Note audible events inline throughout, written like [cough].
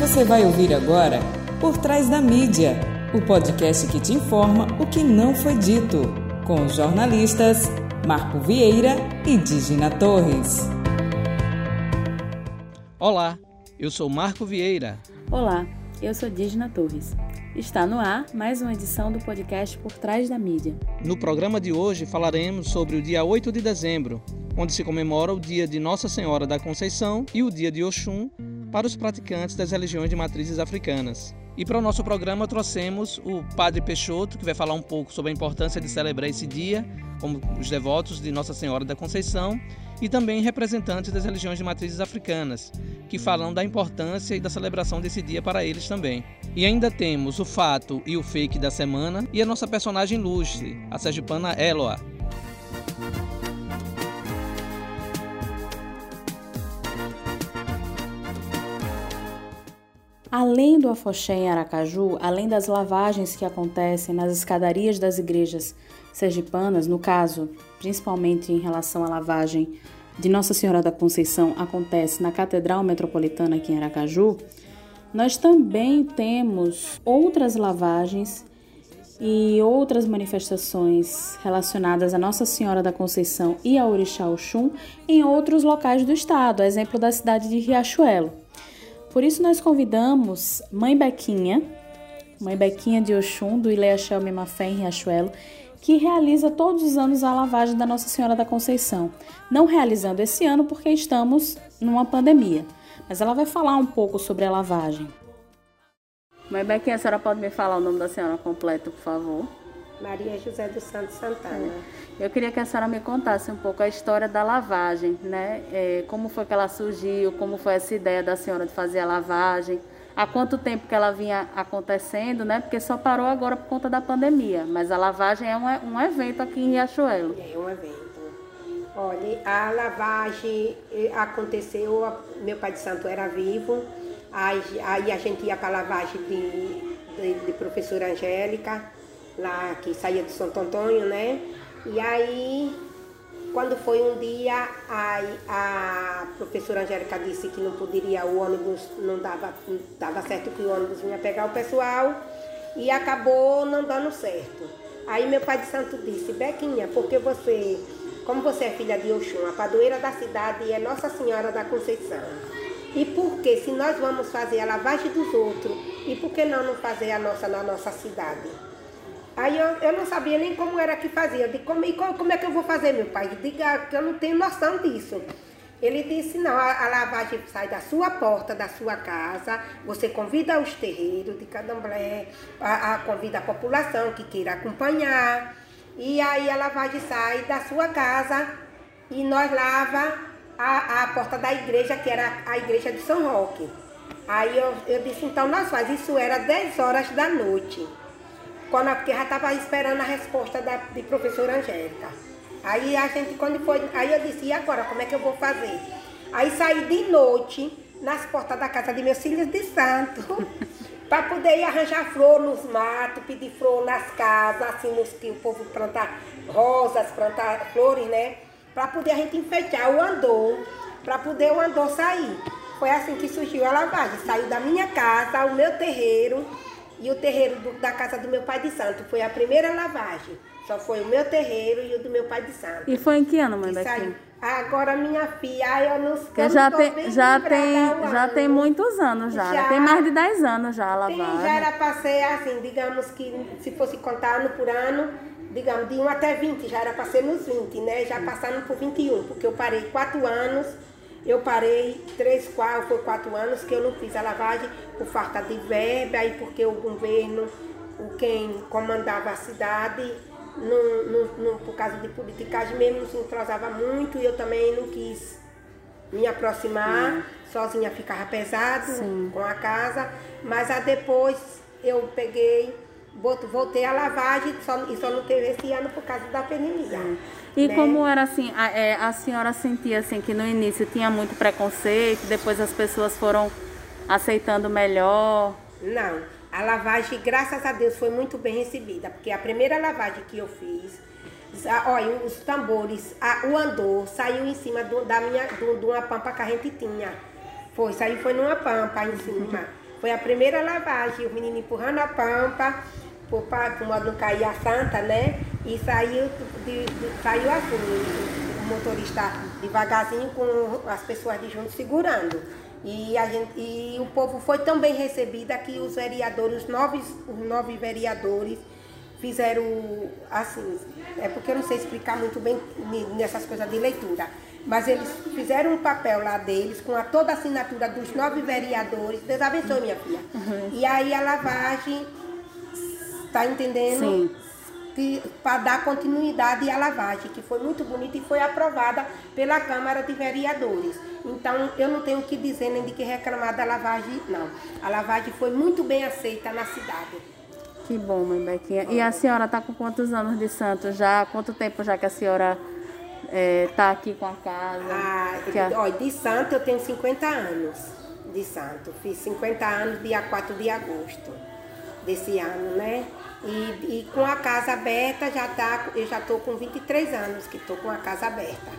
Você vai ouvir agora Por Trás da Mídia, o podcast que te informa o que não foi dito, com os jornalistas Marco Vieira e Digina Torres. Olá, eu sou Marco Vieira. Olá, eu sou Digina Torres. Está no ar mais uma edição do podcast Por Trás da Mídia. No programa de hoje falaremos sobre o dia 8 de dezembro, onde se comemora o dia de Nossa Senhora da Conceição e o dia de Oxum, para os praticantes das religiões de matrizes africanas. E para o nosso programa trouxemos o Padre Peixoto, que vai falar um pouco sobre a importância de celebrar esse dia, como os devotos de Nossa Senhora da Conceição, e também representantes das religiões de matrizes africanas, que falam da importância e da celebração desse dia para eles também. E ainda temos o fato e o fake da semana e a nossa personagem ilustre, a sergipana Eloa, Além do afoxé em Aracaju, além das lavagens que acontecem nas escadarias das igrejas sergipanas, no caso, principalmente em relação à lavagem de Nossa Senhora da Conceição, acontece na Catedral Metropolitana aqui em Aracaju, nós também temos outras lavagens e outras manifestações relacionadas a Nossa Senhora da Conceição e a Orixá Oxum em outros locais do estado, exemplo da cidade de Riachuelo. Por isso nós convidamos Mãe Bequinha, Mãe Bequinha de Oxum, do Ileachel Mimafé em Riachuelo, que realiza todos os anos a lavagem da Nossa Senhora da Conceição. Não realizando esse ano porque estamos numa pandemia, mas ela vai falar um pouco sobre a lavagem. Mãe Bequinha, a senhora pode me falar o nome da senhora completo, por favor? Maria José dos Santos Santana. É. Eu queria que a senhora me contasse um pouco a história da lavagem, né? É, como foi que ela surgiu, como foi essa ideia da senhora de fazer a lavagem, há quanto tempo que ela vinha acontecendo, né? Porque só parou agora por conta da pandemia, mas a lavagem é um, um evento aqui em Riachuelo. É um evento. Olha, a lavagem eh, aconteceu, meu pai de santo era vivo, aí, aí a gente ia para a lavagem de, de, de professora Angélica, lá que saía de Santo Antônio, né? E aí, quando foi um dia, a, a professora Angélica disse que não poderia, o ônibus não dava, não dava certo que o ônibus vinha pegar o pessoal e acabou não dando certo. Aí meu pai de santo disse, Bequinha, porque você, como você é filha de Oxum, a padroeira da cidade é Nossa Senhora da Conceição. E por que, se nós vamos fazer a lavagem dos outros, e por que não, não fazer a nossa na nossa cidade? Aí eu, eu não sabia nem como era que fazia. Eu disse, como, e como, como é que eu vou fazer, meu pai? Diga que eu não tenho noção disso. Ele disse, não, a, a, lavagem sai da sua porta, da sua casa, você convida os terreiros de candomblé, a, a, convida a população que queira acompanhar, e aí a lavagem sai da sua casa e nós lava a, a porta da igreja, que era a igreja de São Roque. Aí eu, eu disse, então nós faz, isso era 10 horas da noite porque já estava esperando a resposta da de professora Angélica. Aí a gente, quando foi, aí eu disse, e agora, como é que eu vou fazer? Aí saí de noite nas portas da casa de meus filhos de santo, [laughs] para poder ir arranjar flor nos matos, pedir flor nas casas, assim, nos que o povo plantar rosas, plantar flores, né? Para poder a gente enfeitar o andor, para poder o andor sair. Foi assim que surgiu a lavagem. Saiu da minha casa, o meu terreiro, e o terreiro do, da casa do meu pai de santo. Foi a primeira lavagem. Só foi o meu terreiro e o do meu pai de santo. E foi em que ano, mãe Bequinha? Agora minha filha, eu não sei. Já tem, já tem, já tem muitos anos já. já. Tem mais de 10 anos já a lavagem. Tem, já era para ser assim, digamos que se fosse contar ano por ano, digamos, de 1 até 20, já era para ser nos 20, né? Já passando por 21, porque eu parei 4 anos eu parei três, quatro, foi quatro anos que eu não fiz a lavagem por falta de verba, aí porque o governo, o quem comandava a cidade, não, não, não, por causa de politicagem mesmo, não se entrosava muito e eu também não quis me aproximar, hum. sozinha ficava pesado Sim. com a casa, mas aí depois eu peguei voltei a lavagem só, e só não teve esse ano por causa da pandemia. E né? como era assim, a, é, a, senhora sentia assim que no início tinha muito preconceito, depois as pessoas foram aceitando melhor? Não, a lavagem, graças a Deus, foi muito bem recebida, porque a primeira lavagem que eu fiz, olha, os tambores, a, o andor saiu em cima do, da minha, do, de uma pampa que a gente tinha. Foi, saiu foi numa pampa em cima. Foi a primeira lavagem, o menino empurrando a pampa, por, por modo não cair a santa, né? E saiu, de, de, saiu assim, o, o motorista devagarzinho com as pessoas de junto segurando. E, a gente, e o povo foi tão bem recebido que os vereadores, os nove, os nove vereadores, fizeram assim, é porque eu não sei explicar muito bem nessas coisas de leitura, mas eles fizeram um papel lá deles com a, toda a assinatura dos nove vereadores. Deus abençoe, minha filha. Uhum. E aí a lavagem, tá entendendo? Sim para dar continuidade à lavagem, que foi muito bonita e foi aprovada pela Câmara de Vereadores. Então, eu não tenho o que dizer nem de que reclamar da lavagem, não. A lavagem foi muito bem aceita na cidade. Que bom, mãe Bequinha. E a senhora está com quantos anos de santo já? Quanto tempo já que a senhora está é, aqui com a casa? Ah, a... Olha, de santo eu tenho 50 anos de santo. Fiz 50 anos dia 4 de agosto desse ano, né? E, e com a casa aberta, já tá, eu já estou com 23 anos que estou com a casa aberta.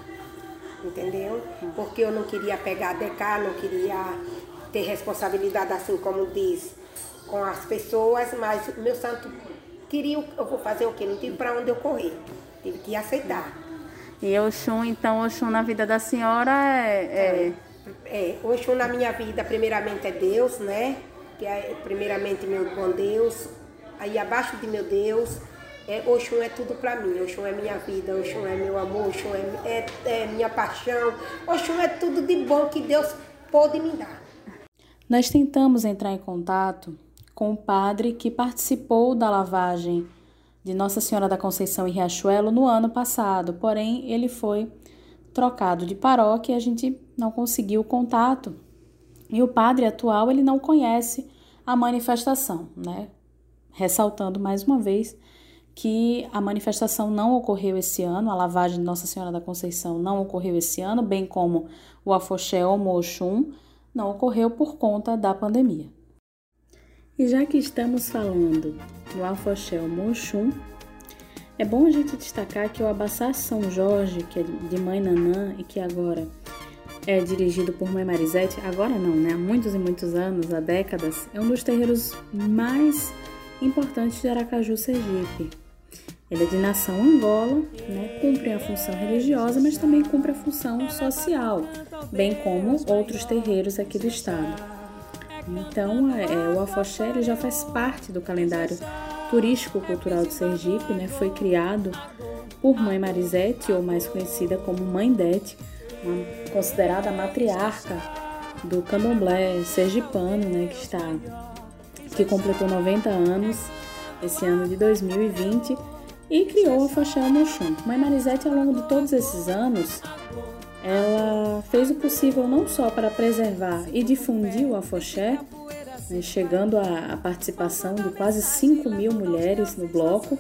Entendeu? Porque eu não queria pegar DK, não queria ter responsabilidade assim como diz com as pessoas, mas o meu santo queria, eu vou fazer o quê? Não tive para onde eu correr. Tive que aceitar. E Oxum, então, Oxum na vida da senhora é. É, é Oxum na minha vida, primeiramente é Deus, né? Que é primeiramente meu bom Deus, aí abaixo de meu Deus, é, Oxum é tudo para mim. Oxum é minha vida, Oxum é meu amor, Oxum é, é, é minha paixão. Oxum é tudo de bom que Deus pôde me dar. Nós tentamos entrar em contato com o padre que participou da lavagem de Nossa Senhora da Conceição em Riachuelo no ano passado, porém ele foi trocado de paróquia e a gente não conseguiu contato. E o padre atual ele não conhece a manifestação, né? Ressaltando mais uma vez que a manifestação não ocorreu esse ano, a lavagem de Nossa Senhora da Conceição não ocorreu esse ano, bem como o Afoxé ou Moxum não ocorreu por conta da pandemia. E já que estamos falando no Afoxé ou Moxum, é bom a gente destacar que o Abassá São Jorge, que é de Mãe Nanã e que agora é dirigido por Mãe Marisete, agora não, né? Há muitos e muitos anos, há décadas, é um dos terreiros mais importante de Aracaju, Sergipe. Ele é de nação Angola, né, cumpre a função religiosa, mas também cumpre a função social, bem como outros terreiros aqui do estado. Então, é, o Afoxé já faz parte do calendário turístico-cultural de Sergipe, né, foi criado por Mãe Marisete, ou mais conhecida como Mãe Dete, considerada matriarca do candomblé sergipano, né, que está que completou 90 anos esse ano de 2020 e criou a Foché Mochum. Mãe Marisete, ao longo de todos esses anos, ela fez o possível não só para preservar e difundir o afoxé, né, chegando à participação de quase 5 mil mulheres no bloco,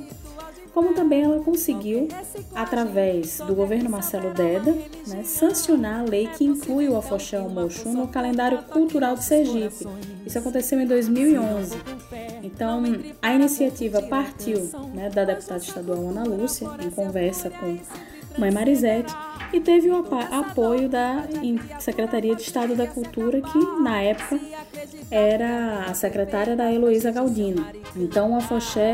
como também ela conseguiu, através do governo Marcelo Deda, né, sancionar a lei que inclui o Afoxé Mochum no calendário cultural de Sergipe. Isso aconteceu em 2011. Então, a iniciativa partiu né, da deputada estadual Ana Lúcia, em conversa com Mãe Marisete, e teve o apoio da Secretaria de Estado da Cultura, que na época era a secretária da Heloísa Galdino. Então, o Afoxé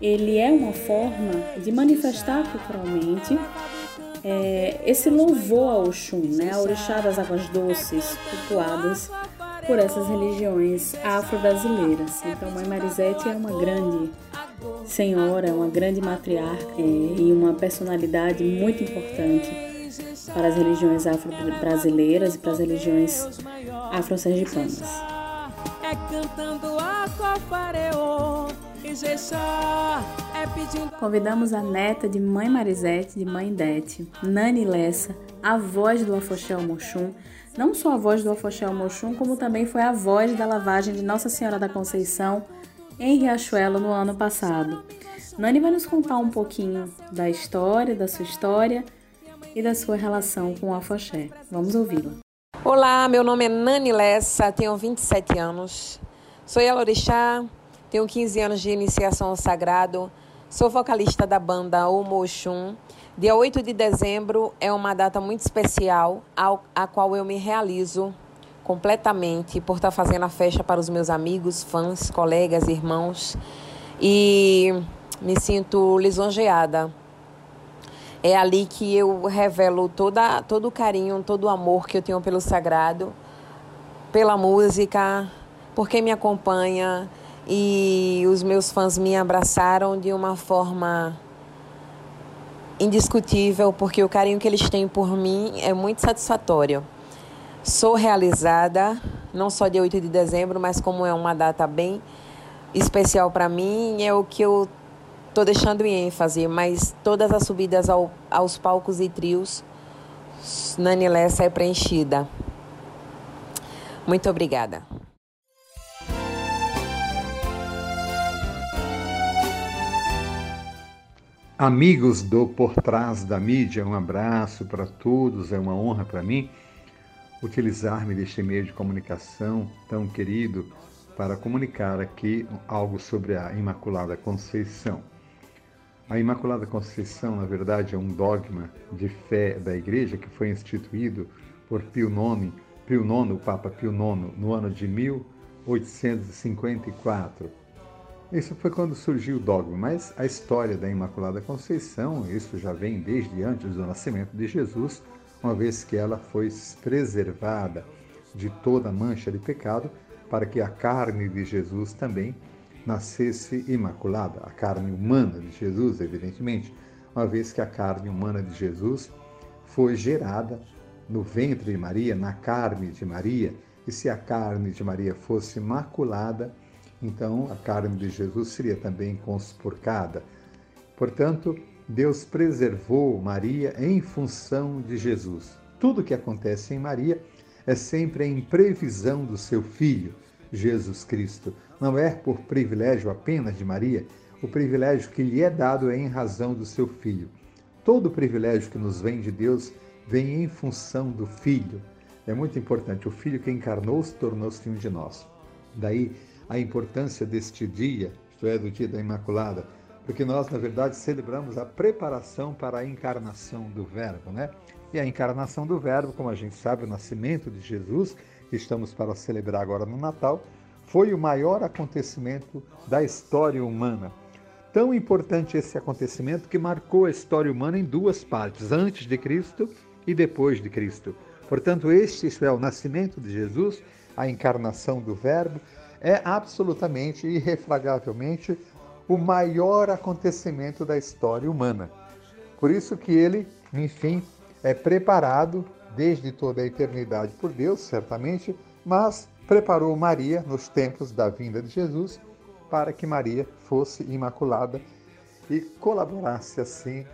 ele é uma forma de manifestar culturalmente é, esse louvor ao Oxum, né, a orixá das águas doces, cultuadas por essas religiões afro-brasileiras. Então, Mãe Marisete é uma grande senhora, uma grande matriarca é, e uma personalidade muito importante para as religiões afro-brasileiras e para as religiões afro-sergipanas. É cantando é Convidamos a neta de Mãe Marisete, de Mãe Dete, Nani Lessa, a voz do Afoxé Mochum, não só a voz do Afoxé Mochum, como também foi a voz da lavagem de Nossa Senhora da Conceição em Riachuelo no ano passado. Nani vai nos contar um pouquinho da história, da sua história e da sua relação com o Afoxé. Vamos ouvi-la. Olá, meu nome é Nani Lessa, tenho 27 anos. Sou Yalorixá, tenho 15 anos de iniciação ao sagrado. Sou vocalista da banda O Mochum. Dia 8 de dezembro é uma data muito especial, ao, a qual eu me realizo completamente por estar fazendo a festa para os meus amigos, fãs, colegas, irmãos e me sinto lisonjeada. É ali que eu revelo toda, todo o carinho, todo o amor que eu tenho pelo sagrado, pela música, por quem me acompanha e os meus fãs me abraçaram de uma forma indiscutível, porque o carinho que eles têm por mim é muito satisfatório. Sou realizada, não só dia 8 de dezembro, mas como é uma data bem especial para mim, é o que eu estou deixando em ênfase, mas todas as subidas ao, aos palcos e trios, Nani Lessa é preenchida. Muito obrigada. Amigos do Por Trás da Mídia, um abraço para todos, é uma honra para mim utilizar-me deste meio de comunicação tão querido para comunicar aqui algo sobre a Imaculada Conceição. A Imaculada Conceição, na verdade, é um dogma de fé da Igreja que foi instituído por Pio IX, Pio IX, o Papa Pio IX, no ano de 1854 isso foi quando surgiu o dogma, mas a história da Imaculada Conceição, isso já vem desde antes do nascimento de Jesus, uma vez que ela foi preservada de toda mancha de pecado, para que a carne de Jesus também nascesse imaculada, a carne humana de Jesus, evidentemente, uma vez que a carne humana de Jesus foi gerada no ventre de Maria, na carne de Maria, e se a carne de Maria fosse imaculada, então a carne de Jesus seria também conspurcada. Portanto, Deus preservou Maria em função de Jesus. Tudo que acontece em Maria é sempre em previsão do seu filho, Jesus Cristo. Não é por privilégio apenas de Maria, o privilégio que lhe é dado é em razão do seu filho. Todo o privilégio que nos vem de Deus vem em função do filho. É muito importante. O filho que encarnou se tornou-se um de nós. Daí a importância deste dia, isto é, do dia da Imaculada, porque nós, na verdade, celebramos a preparação para a encarnação do Verbo, né? E a encarnação do Verbo, como a gente sabe, o nascimento de Jesus, que estamos para celebrar agora no Natal, foi o maior acontecimento da história humana. Tão importante esse acontecimento que marcou a história humana em duas partes, antes de Cristo e depois de Cristo. Portanto, este, é, o nascimento de Jesus, a encarnação do Verbo, é absolutamente, irrefragavelmente, o maior acontecimento da história humana. Por isso que ele, enfim, é preparado desde toda a eternidade por Deus, certamente, mas preparou Maria nos tempos da vinda de Jesus para que Maria fosse imaculada e colaborasse assim,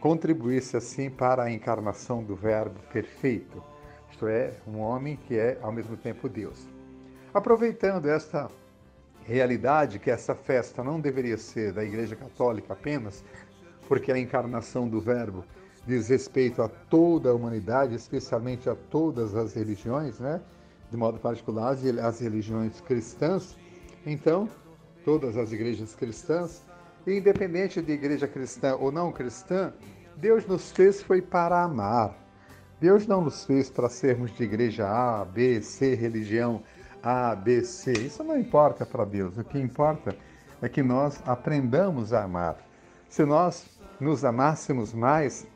contribuísse assim para a encarnação do Verbo perfeito, isto é, um homem que é ao mesmo tempo Deus. Aproveitando esta realidade que essa festa não deveria ser da Igreja Católica apenas, porque a encarnação do Verbo diz respeito a toda a humanidade, especialmente a todas as religiões, né? de modo particular as religiões cristãs. Então, todas as igrejas cristãs, independente de igreja cristã ou não cristã, Deus nos fez foi para amar. Deus não nos fez para sermos de igreja A, B, C, religião a, B, C. Isso não importa para Deus. O que importa é que nós aprendamos a amar. Se nós nos amássemos mais,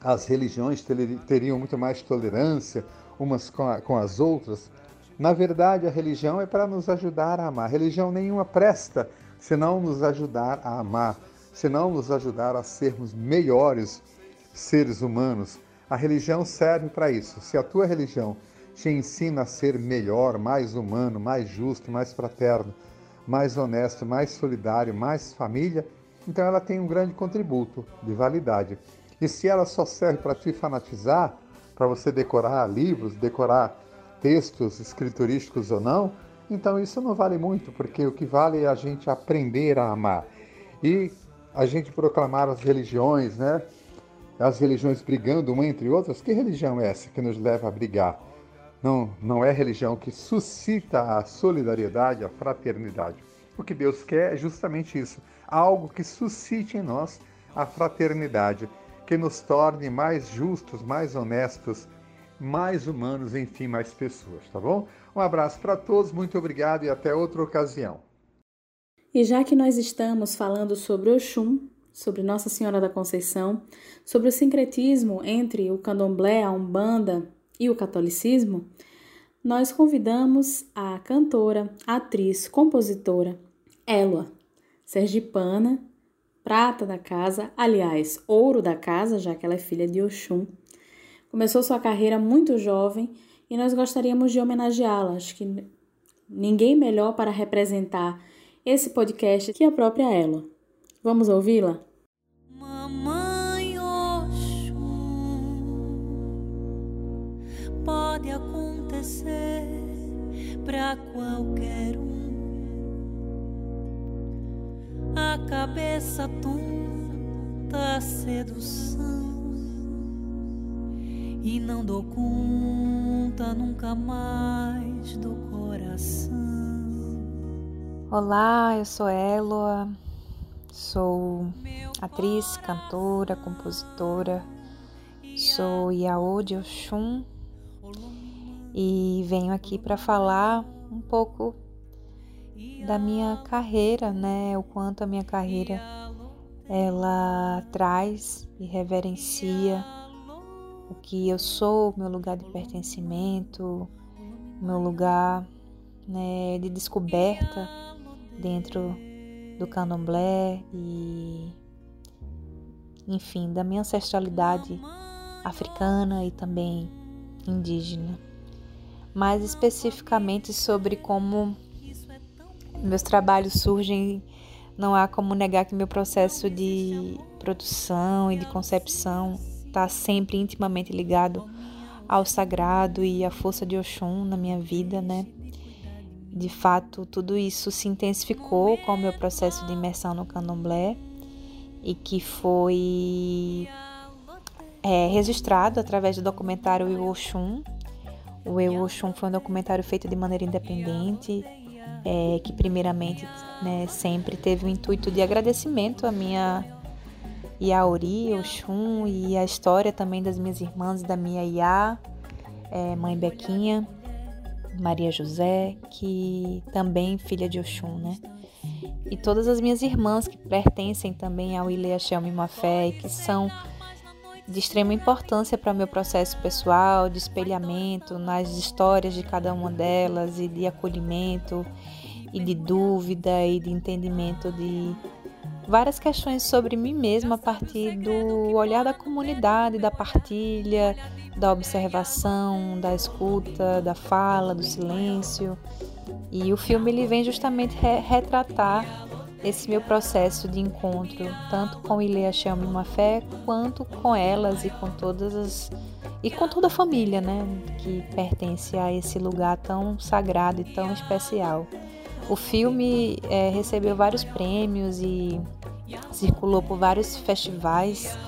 as religiões teriam muito mais tolerância umas com, com as outras. Na verdade, a religião é para nos ajudar a amar. Religião nenhuma presta se não nos ajudar a amar, se não nos ajudar a sermos melhores seres humanos. A religião serve para isso. Se a tua religião te ensina a ser melhor, mais humano, mais justo, mais fraterno, mais honesto, mais solidário, mais família, então ela tem um grande contributo de validade. E se ela só serve para te fanatizar, para você decorar livros, decorar textos escriturísticos ou não, então isso não vale muito, porque o que vale é a gente aprender a amar. E a gente proclamar as religiões, né? As religiões brigando uma entre outras. Que religião é essa que nos leva a brigar? Não, não é religião que suscita a solidariedade, a fraternidade. O que Deus quer é justamente isso: algo que suscite em nós a fraternidade, que nos torne mais justos, mais honestos, mais humanos, enfim, mais pessoas, tá bom? Um abraço para todos, muito obrigado e até outra ocasião. E já que nós estamos falando sobre Oxum, sobre Nossa Senhora da Conceição, sobre o sincretismo entre o candomblé, a umbanda e o catolicismo, nós convidamos a cantora, atriz, compositora Élua, sergipana, prata da casa, aliás, ouro da casa, já que ela é filha de Oxum. Começou sua carreira muito jovem e nós gostaríamos de homenageá-la. Acho que ninguém melhor para representar esse podcast que a própria Ela. Vamos ouvi-la? Mamãe pode acontecer para qualquer um. A cabeça tonta, sedução e não dou conta nunca mais do coração. Olá, eu sou Eloa, sou atriz, cantora, compositora, sou Yaô de Oxum e venho aqui para falar um pouco da minha carreira, né? O quanto a minha carreira ela traz e reverencia o que eu sou, meu lugar de pertencimento, meu lugar né, de descoberta dentro do candomblé e, enfim, da minha ancestralidade africana e também indígena. Mais especificamente sobre como meus trabalhos surgem, não há como negar que meu processo de produção e de concepção está sempre intimamente ligado ao sagrado e à força de Oxum na minha vida, né? De fato, tudo isso se intensificou com o meu processo de imersão no candomblé e que foi é, registrado através do documentário Oxum. O Eu Oxum foi um documentário feito de maneira independente, é, que primeiramente né, sempre teve o intuito de agradecimento à minha Yaori, Oxum e a história também das minhas irmãs da minha Iá, é, mãe Bequinha, Maria José, que também filha de Oxum, né? E todas as minhas irmãs que pertencem também ao Ilê Shelmy Mafé e que são de extrema importância para meu processo pessoal, de espelhamento nas histórias de cada uma delas e de acolhimento e de dúvida e de entendimento de várias questões sobre mim mesma a partir do olhar da comunidade, da partilha, da observação, da escuta, da fala, do silêncio. E o filme ele vem justamente re retratar esse meu processo de encontro, tanto com Ilea Shelmy Mafé, quanto com elas e com todas as e com toda a família, né, que pertence a esse lugar tão sagrado e tão especial. O filme é, recebeu vários prêmios e circulou por vários festivais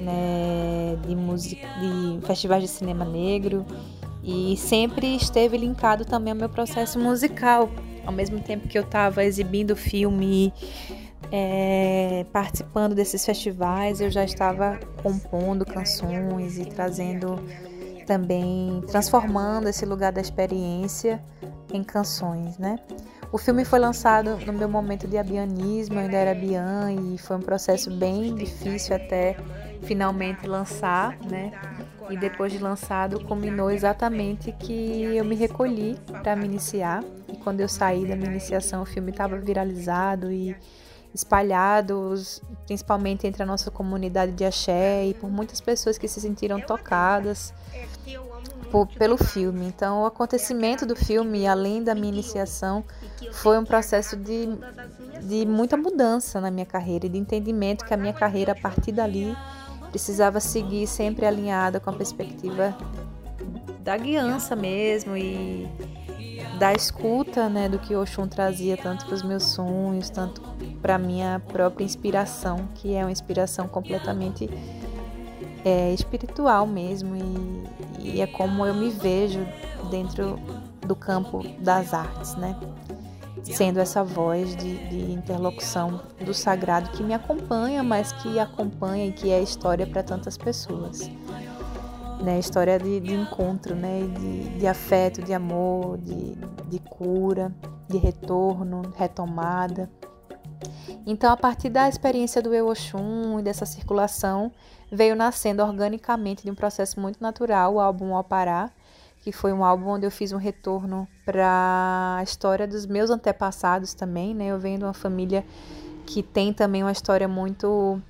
né, de música, de festivais de cinema negro e sempre esteve linkado também ao meu processo musical. Ao mesmo tempo que eu estava exibindo filme, é, participando desses festivais, eu já estava compondo canções e trazendo também, transformando esse lugar da experiência em canções, né? O filme foi lançado no meu momento de abianismo, eu ainda era bian e foi um processo bem difícil até finalmente lançar, né? E depois de lançado, combinou exatamente que eu me recolhi para me iniciar. E quando eu saí da minha iniciação, o filme estava viralizado e espalhado, principalmente entre a nossa comunidade de axé e por muitas pessoas que se sentiram tocadas pelo filme. Então, o acontecimento do filme, além da minha iniciação, foi um processo de, de muita mudança na minha carreira e de entendimento que a minha carreira, a partir dali, precisava seguir sempre alinhada com a perspectiva da guiança mesmo e da escuta, né, do que Oxum trazia tanto para os meus sonhos, tanto para minha própria inspiração, que é uma inspiração completamente é, espiritual mesmo e, e é como eu me vejo dentro do campo das artes, né? Sendo essa voz de, de interlocução do sagrado que me acompanha, mas que acompanha e que é história para tantas pessoas. né, história de, de encontro, né, de, de, afeto, de amor, de, de cura, de retorno, retomada. Então, a partir da experiência do Eoxum e dessa circulação, veio nascendo organicamente de um processo muito natural o álbum Ao Pará, que foi um álbum onde eu fiz um retorno para a história dos meus antepassados também, né? Eu venho de uma família que tem também uma história muito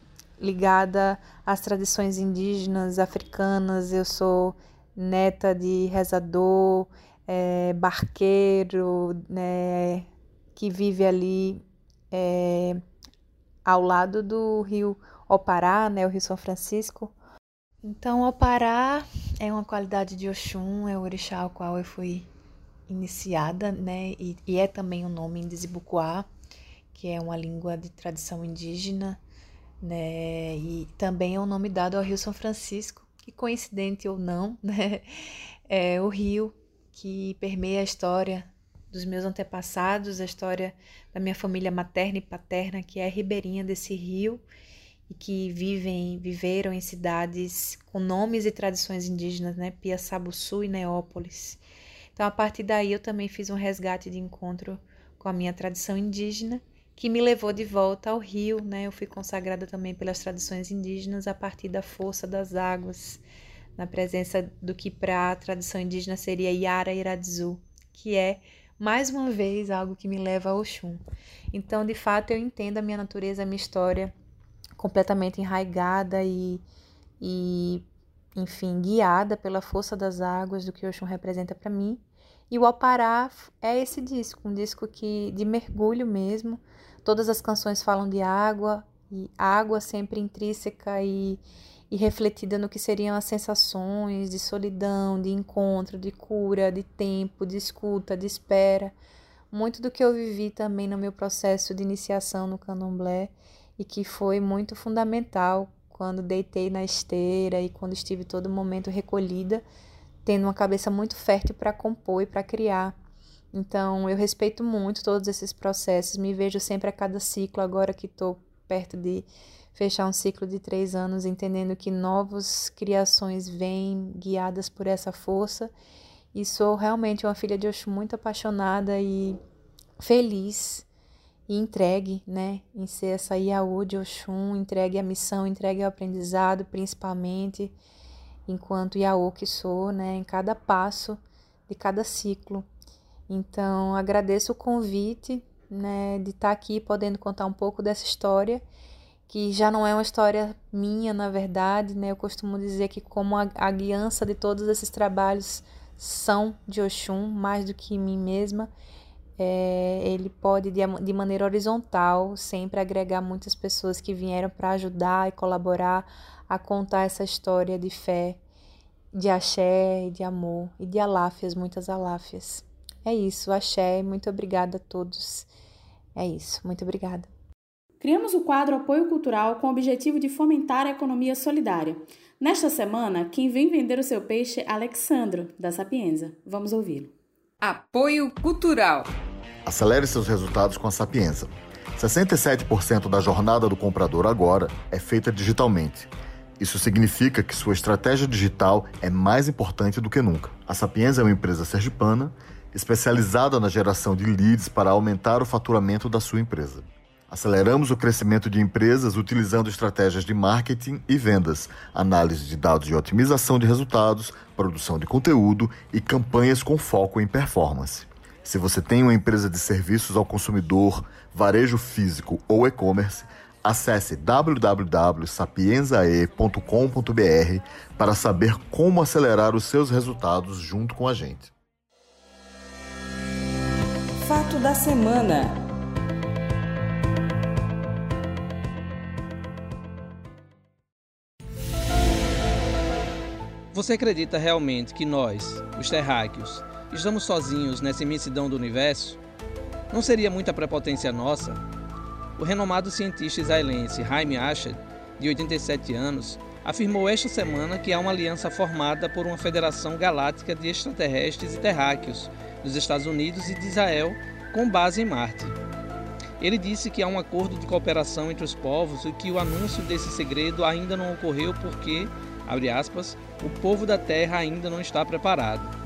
ligada às tradições indígenas africanas. Eu sou neta de rezador, é, barqueiro, né, que vive ali é, ao lado do rio Opará, né, o rio São Francisco. Então, Opará é uma qualidade de Oxum, é o orixá ao qual eu fui iniciada, né, e, e é também o um nome em Dizibucuá, que é uma língua de tradição indígena, né? E também é um nome dado ao Rio São Francisco, que coincidente ou não, [laughs] né? É o rio que permeia a história dos meus antepassados, a história da minha família materna e paterna, que é ribeirinha desse rio e que vivem, viveram em cidades com nomes e tradições indígenas, né? Piaçabuçu e Neópolis. Então, a partir daí, eu também fiz um resgate de encontro com a minha tradição indígena que me levou de volta ao rio, né? Eu fui consagrada também pelas tradições indígenas a partir da força das águas, na presença do que para a tradição indígena seria Yara Iradzu, que é mais uma vez algo que me leva ao Oxum. Então, de fato, eu entendo a minha natureza, a minha história completamente enraigada e, e enfim, guiada pela força das águas do que o Oxum representa para mim. E o Alpará é esse disco, um disco que de mergulho mesmo, Todas as canções falam de água, e água sempre intrínseca e, e refletida no que seriam as sensações de solidão, de encontro, de cura, de tempo, de escuta, de espera. Muito do que eu vivi também no meu processo de iniciação no candomblé e que foi muito fundamental quando deitei na esteira e quando estive todo momento recolhida, tendo uma cabeça muito fértil para compor e para criar. Então, eu respeito muito todos esses processos, me vejo sempre a cada ciclo, agora que estou perto de fechar um ciclo de três anos, entendendo que novas criações vêm guiadas por essa força. E sou realmente uma filha de Oxum muito apaixonada e feliz e entregue, né, em ser essa Iaú de Oxum, entregue à missão, entregue ao aprendizado, principalmente enquanto Iaú que sou, né, em cada passo de cada ciclo. Então, agradeço o convite né, de estar aqui podendo contar um pouco dessa história, que já não é uma história minha, na verdade, né? Eu costumo dizer que como a, a guiança de todos esses trabalhos são de Oxum, mais do que mim mesma, é, ele pode, de, de maneira horizontal, sempre agregar muitas pessoas que vieram para ajudar e colaborar a contar essa história de fé, de axé, de amor e de aláfias, muitas aláfias. É isso, axé. Muito obrigada a todos. É isso, muito obrigada. Criamos o quadro Apoio Cultural com o objetivo de fomentar a economia solidária. Nesta semana, quem vem vender o seu peixe é Alexandro, da Sapienza. Vamos ouvi-lo. Apoio Cultural. Acelere seus resultados com a Sapienza. 67% da jornada do comprador agora é feita digitalmente. Isso significa que sua estratégia digital é mais importante do que nunca. A Sapienza é uma empresa sergipana especializada na geração de leads para aumentar o faturamento da sua empresa. Aceleramos o crescimento de empresas utilizando estratégias de marketing e vendas, análise de dados de otimização de resultados, produção de conteúdo e campanhas com foco em performance. Se você tem uma empresa de serviços ao consumidor, varejo físico ou e-commerce, acesse www.sapienzae.com.br para saber como acelerar os seus resultados junto com a gente. Fato da semana. Você acredita realmente que nós, os terráqueos, estamos sozinhos nessa imensidão do universo? Não seria muita prepotência nossa? O renomado cientista israelense Jaime Asher, de 87 anos, afirmou esta semana que há uma aliança formada por uma federação galáctica de extraterrestres e terráqueos dos Estados Unidos e de Israel com base em Marte. Ele disse que há um acordo de cooperação entre os povos e que o anúncio desse segredo ainda não ocorreu porque Aspas, o povo da terra ainda não está preparado.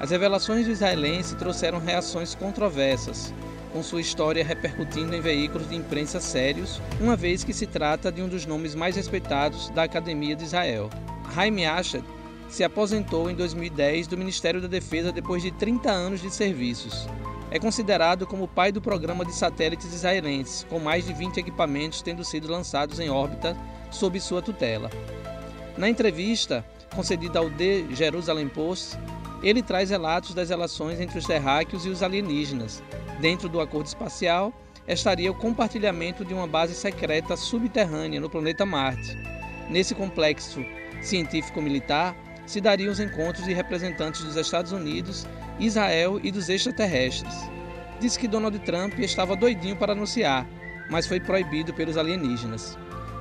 As revelações do israelense trouxeram reações controversas, com sua história repercutindo em veículos de imprensa sérios, uma vez que se trata de um dos nomes mais respeitados da Academia de Israel. Haim Asher se aposentou em 2010 do Ministério da Defesa depois de 30 anos de serviços. É considerado como o pai do programa de satélites israelenses, com mais de 20 equipamentos tendo sido lançados em órbita sob sua tutela. Na entrevista concedida ao The Jerusalem Post, ele traz relatos das relações entre os terráqueos e os alienígenas. Dentro do acordo espacial, estaria o compartilhamento de uma base secreta subterrânea no planeta Marte. Nesse complexo científico-militar, se dariam os encontros de representantes dos Estados Unidos, Israel e dos extraterrestres. Disse que Donald Trump estava doidinho para anunciar, mas foi proibido pelos alienígenas.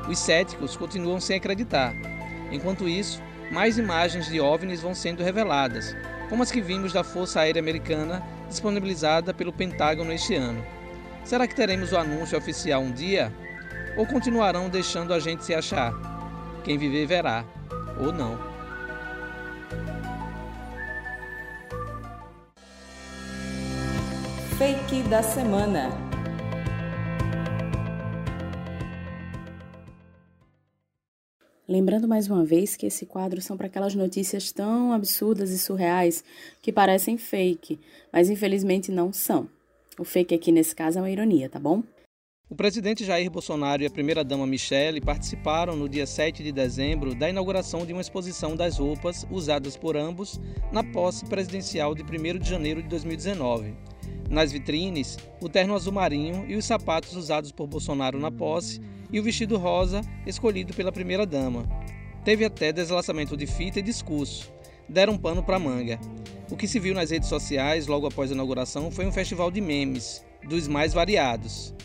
Os céticos continuam sem acreditar. Enquanto isso, mais imagens de OVNIs vão sendo reveladas, como as que vimos da Força Aérea Americana disponibilizada pelo Pentágono este ano. Será que teremos o anúncio oficial um dia? Ou continuarão deixando a gente se achar? Quem viver verá, ou não. Fake da semana. Lembrando mais uma vez que esse quadro são para aquelas notícias tão absurdas e surreais que parecem fake, mas infelizmente não são. O fake aqui nesse caso é uma ironia, tá bom? O presidente Jair Bolsonaro e a primeira-dama Michele participaram no dia 7 de dezembro da inauguração de uma exposição das roupas usadas por ambos na posse presidencial de 1 de janeiro de 2019. Nas vitrines, o terno azul marinho e os sapatos usados por Bolsonaro na posse e o vestido rosa escolhido pela primeira-dama. Teve até deslaçamento de fita e discurso. Deram pano para manga. O que se viu nas redes sociais logo após a inauguração foi um festival de memes, dos mais variados.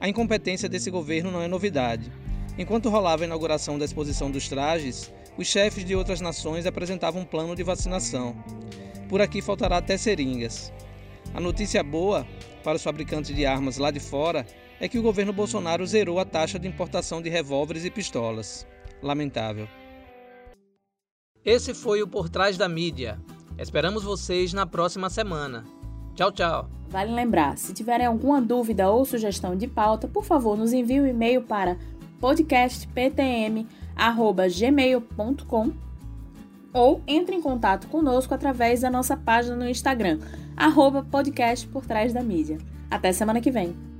A incompetência desse governo não é novidade. Enquanto rolava a inauguração da exposição dos trajes, os chefes de outras nações apresentavam um plano de vacinação. Por aqui faltará até seringas. A notícia boa para os fabricantes de armas lá de fora é que o governo Bolsonaro zerou a taxa de importação de revólveres e pistolas. Lamentável. Esse foi o Por Trás da Mídia. Esperamos vocês na próxima semana. Tchau, tchau. Vale lembrar, se tiverem alguma dúvida ou sugestão de pauta, por favor, nos envie um e-mail para podcastptm@gmail.com ou entre em contato conosco através da nossa página no Instagram, arroba podcast por trás da mídia. Até semana que vem!